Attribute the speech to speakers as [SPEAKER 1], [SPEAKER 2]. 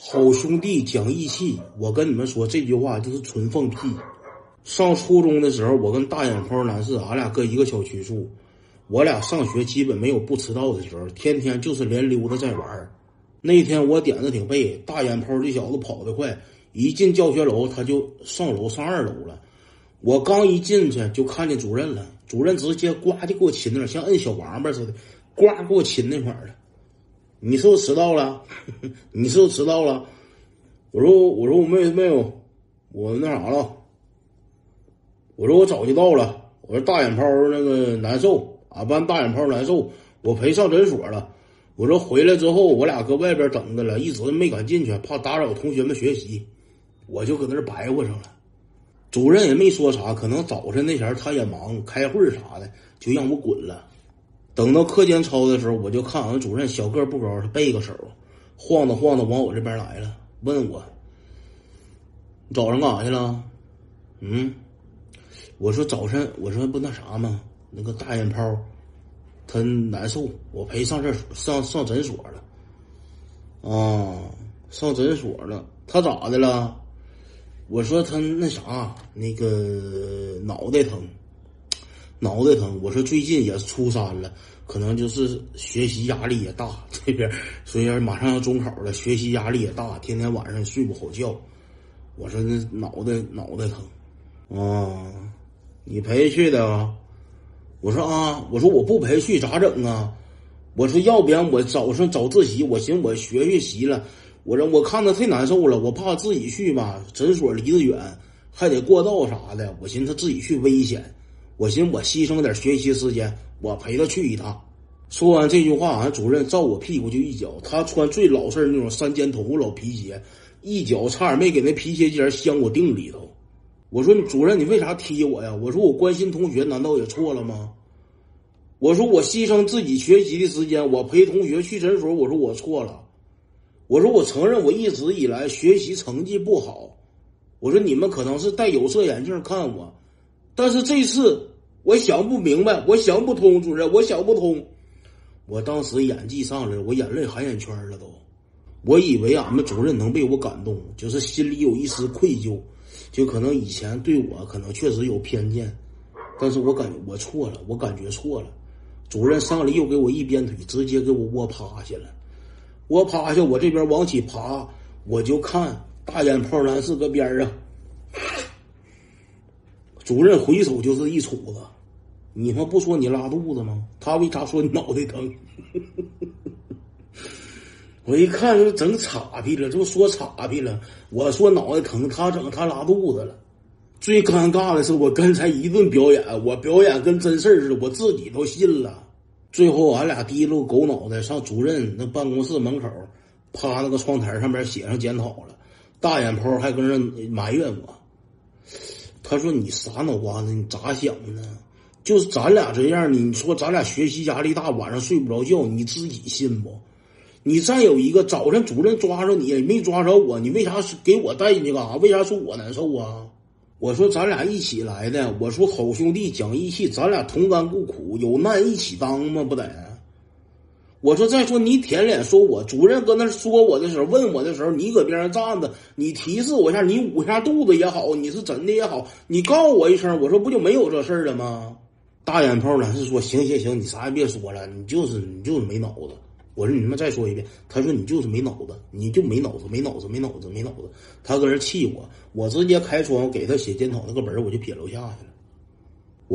[SPEAKER 1] 好兄弟讲义气，我跟你们说这句话就是纯放屁。上初中的时候，我跟大眼泡男士，俺俩搁一个小区住，我俩上学基本没有不迟到的时候，天天就是连溜达在玩。那天我点子挺背，大眼泡这小子跑得快，一进教学楼他就上楼上二楼了。我刚一进去就看见主任了，主任直接呱就给我亲那儿，像摁小王八似的，呱给我亲那块儿了。你是不是迟到了？你是不是迟到了？我说我说我没有没有，我那啥了。我说我早就到了。我说大眼泡那个难受，俺班大眼泡难受，我陪上诊所了。我说回来之后，我俩搁外边等着了，一直没敢进去，怕打扰同学们学习，我就搁那白活上了。主任也没说啥，可能早晨那前他也忙开会啥的，就让我滚了。等到课间操的时候，我就看俺主任小个不高，他背个手，晃荡晃荡往我这边来了，问我：“早上干啥去了？”嗯，我说早晨，我说不那啥吗？那个大眼泡，他难受，我陪上厕所上上诊所了。啊，上诊所了，他咋的了？我说他那啥，那个脑袋疼。脑袋疼，我说最近也初三了，可能就是学习压力也大，这边所以马上要中考了，学习压力也大，天天晚上睡不好觉。我说那脑袋脑袋疼，啊，你陪去的啊？我说啊，我说我不陪去咋整啊？我说要不然我早上早自习，我寻思我学学习了，我说我看他太难受了，我怕自己去吧，诊所离得远，还得过道啥的，我寻思他自己去危险。我寻思我牺牲点学习时间，我陪他去一趟。说完这句话，俺主任照我屁股就一脚。他穿最老式那种三尖头老皮鞋，一脚差点没给那皮鞋尖镶我腚里头。我说主任，你为啥踢我呀？我说我关心同学，难道也错了吗？我说我牺牲自己学习的时间，我陪同学去诊所，我说我错了。我说我承认我一直以来学习成绩不好。我说你们可能是戴有色眼镜看我。但是这次我想不明白，我想不通，主任，我想不通。我当时演技上来，我眼泪含眼圈了都。我以为俺们主任能被我感动，就是心里有一丝愧疚，就可能以前对我可能确实有偏见，但是我感觉我错了，我感觉错了。主任上来又给我一鞭腿，直接给我窝趴下了。窝趴下，我这边往起爬，我就看大眼泡男士搁边上。主任回手就是一杵子，你他妈不说你拉肚子吗？他为啥说你脑袋疼？我一看就整岔劈了，就说岔劈了。我说脑袋疼，他整他拉肚子了。最尴尬的是，我刚才一顿表演，我表演跟真事儿似的，我自己都信了。最后俺俩提溜狗脑袋上主任那办公室门口，趴那个窗台上边写上检讨了。大眼泡还跟那埋怨我。他说：“你啥脑瓜子？你咋想的呢？就是咱俩这样，你说咱俩学习压力大，晚上睡不着觉，你自己信不？你再有一个早晨主任抓着你，没抓着我，你为啥给我带进去干啥？为啥说我难受啊？我说咱俩一起来的，我说好兄弟讲义气，咱俩同甘共苦，有难一起当吗？不得。”我说再说你舔脸说我主任搁那说我的时候问我的时候你搁边上站着你提示我一下你捂一下肚子也好你是真的也好你告我一声我说不就没有这事儿了吗？大眼泡呢是说行行行你啥也别说了你就是你就是没脑子我说你他妈再说一遍他说你就是没脑子你就没脑子没脑子没脑子没脑子他搁那气我我直接开窗给他写检讨那个本我就撇楼下去了。